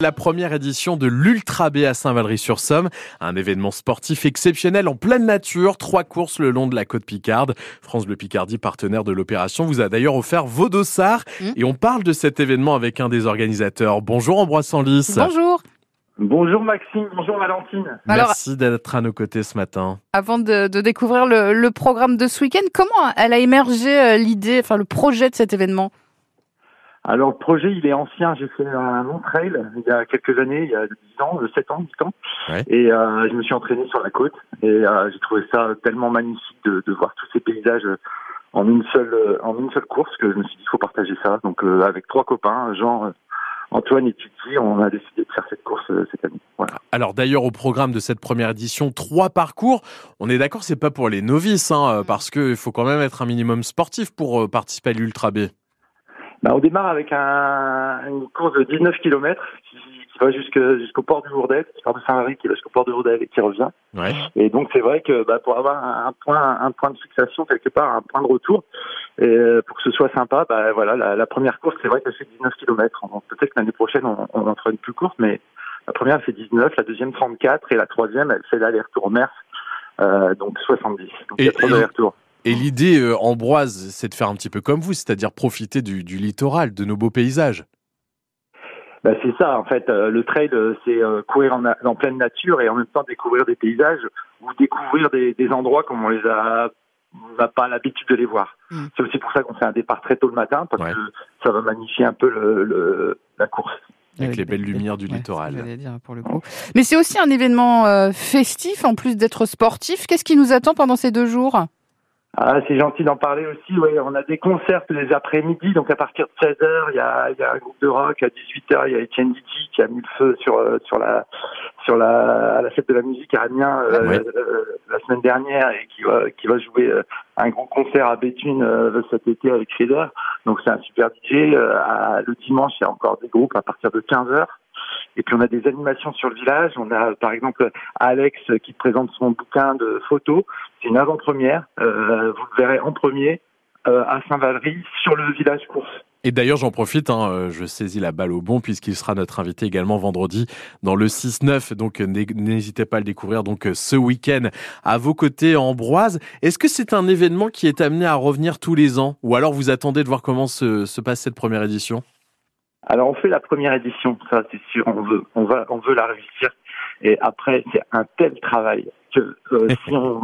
La première édition de l'Ultra B à Saint-Valery-sur-Somme, un événement sportif exceptionnel en pleine nature, trois courses le long de la côte Picarde. France Bleu Picardie, partenaire de l'opération, vous a d'ailleurs offert vos dossards Mmh. et on parle de cet événement avec un des organisateurs. Bonjour Ambroise Sanlis. Bonjour. Bonjour Maxime, bonjour Valentine. Alors- Merci d'être à nos côtés ce matin. Avant de, de découvrir le, le programme de ce week-end, comment elle a émergé euh, l'idée, enfin le projet de cet événement? Alors le projet il est ancien, j'ai fait un long trail il y a quelques années, il y a 10 ans, 7 ans, 8 ans. Ouais. Et euh, je me suis entraîné sur la côte et euh, j'ai trouvé ça tellement magnifique de, de voir tous ces paysages en une seule euh, en une seule course que je me suis dit il faut partager ça. Donc euh, avec trois copains, Jean, euh, Antoine et Titi, on a décidé de faire cette course euh, cette année. Voilà. Alors d'ailleurs au programme de cette première édition, trois parcours. On est d'accord, c'est pas pour les novices, hein, euh, parce qu'il faut quand même être un minimum sportif pour euh, participer à l'Ultra B. Bah, on démarre avec un, une course de 19 km qui, qui va jusqu'au port du Lourdes, qui part de Saint-Marie, qui va jusqu'au port de Lourdes et qui revient. Ouais. Et donc c'est vrai que bah, pour avoir un, point, un point de fixation quelque part, un point de retour, et euh, pour que ce soit sympa, bah voilà, la, la première course c'est vrai qu'elle fait 19 km. Peut-être que l'année prochaine on, on en fera une plus courte, mais la première elle fait 19, la deuxième 34 et la troisième elle fait l'aller-retour au Mers, euh, donc 70. Donc il y a trois et- allers-retours. Et l'idée, euh, Ambroise, c'est de faire un petit peu comme vous, c'est-à-dire profiter du, du littoral, de nos beaux paysages. Bah, c'est ça, en fait. euh, le trail, euh, c'est euh, courir en, pleine nature et en même temps découvrir des paysages ou découvrir des, des endroits comme on les a, on n'a pas l'habitude de les voir. Mm. C'est aussi pour ça qu'on fait un départ très tôt le matin parce Ouais. que ça va magnifier un peu le, le- la course. Avec les belles lumières du ouais, littoral. c'est ce que j'allais dire pour le coup. Mais c'est aussi un événement euh, festif en plus d'être sportif. Qu'est-ce qui nous attend pendant ces deux jours? Ah, c'est gentil d'en parler aussi. Ouais, on a des concerts les après-midi, donc à partir de 16h, il y a, il y a un groupe de rock. À 18h, il y a Etienne Diti qui a mis le feu sur euh, sur la sur la à la fête de la musique à Amiens euh, euh, la semaine dernière et qui va qui va jouer euh, un gros concert à Béthune euh, cet été avec Feder. Donc c'est un super DJ. À- le dimanche, il y a encore des groupes à partir de 15h. Et puis on a des animations sur le village. On a par exemple Alex qui présente son bouquin de photos. C'est une avant-première. Euh, vous le verrez en premier euh, à Saint-Valery sur le village course. Et d'ailleurs, j'en profite, hein, euh, je saisis la balle au bon puisqu'il sera notre invité également vendredi dans le 6-9. Donc, n'hé- n'hésitez pas à le découvrir donc ce week-end à vos côtés, Ambroise. Est-ce que c'est un événement qui est amené à revenir tous les ans? Ou alors vous attendez de voir comment se passe cette première édition? Alors on fait la première édition, ça c'est sûr. On veut, on va, on veut la réussir. Et après c'est un tel travail que euh, si on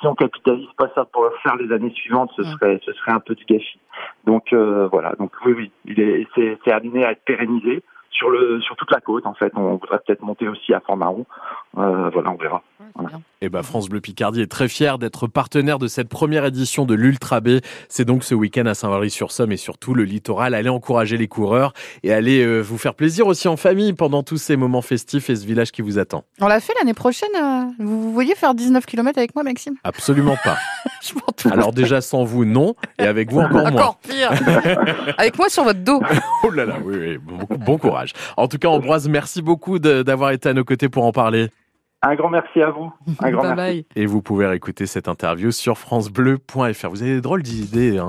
si on capitalise pas ça pour faire les années suivantes, ce serait ce serait un peu du gâchis. Donc euh, voilà. Donc oui oui, il est c'est c'est amené à être pérennisé sur le sur toute la côte en fait. On voudrait peut-être monter aussi à Fort-Marron. Euh, voilà, on verra. Voilà. Eh ben, France Bleu Picardie est très fière d'être partenaire de cette première édition de l'Ultra B. C'est donc ce week-end à Saint-Valery-sur-Somme et surtout le littoral. Allez encourager les coureurs et allez euh, vous faire plaisir aussi en famille pendant tous ces moments festifs et ce village qui vous attend. On l'a fait l'année prochaine. euh, vous, vous voyez faire 19 km avec moi, Maxime? Absolument pas. Je. Alors déjà sans vous, non. Et avec vous, encore moins. Encore pire. avec moi sur votre dos. Oh là là, oui, oui. Bon, bon courage. En tout cas, Ambroise, merci beaucoup d'avoir été à nos côtés pour en parler. Un grand merci à vous. Un grand bye merci. bye. Et vous pouvez écouter cette interview sur francebleu.fr. Vous avez des drôles d'idées. Hein.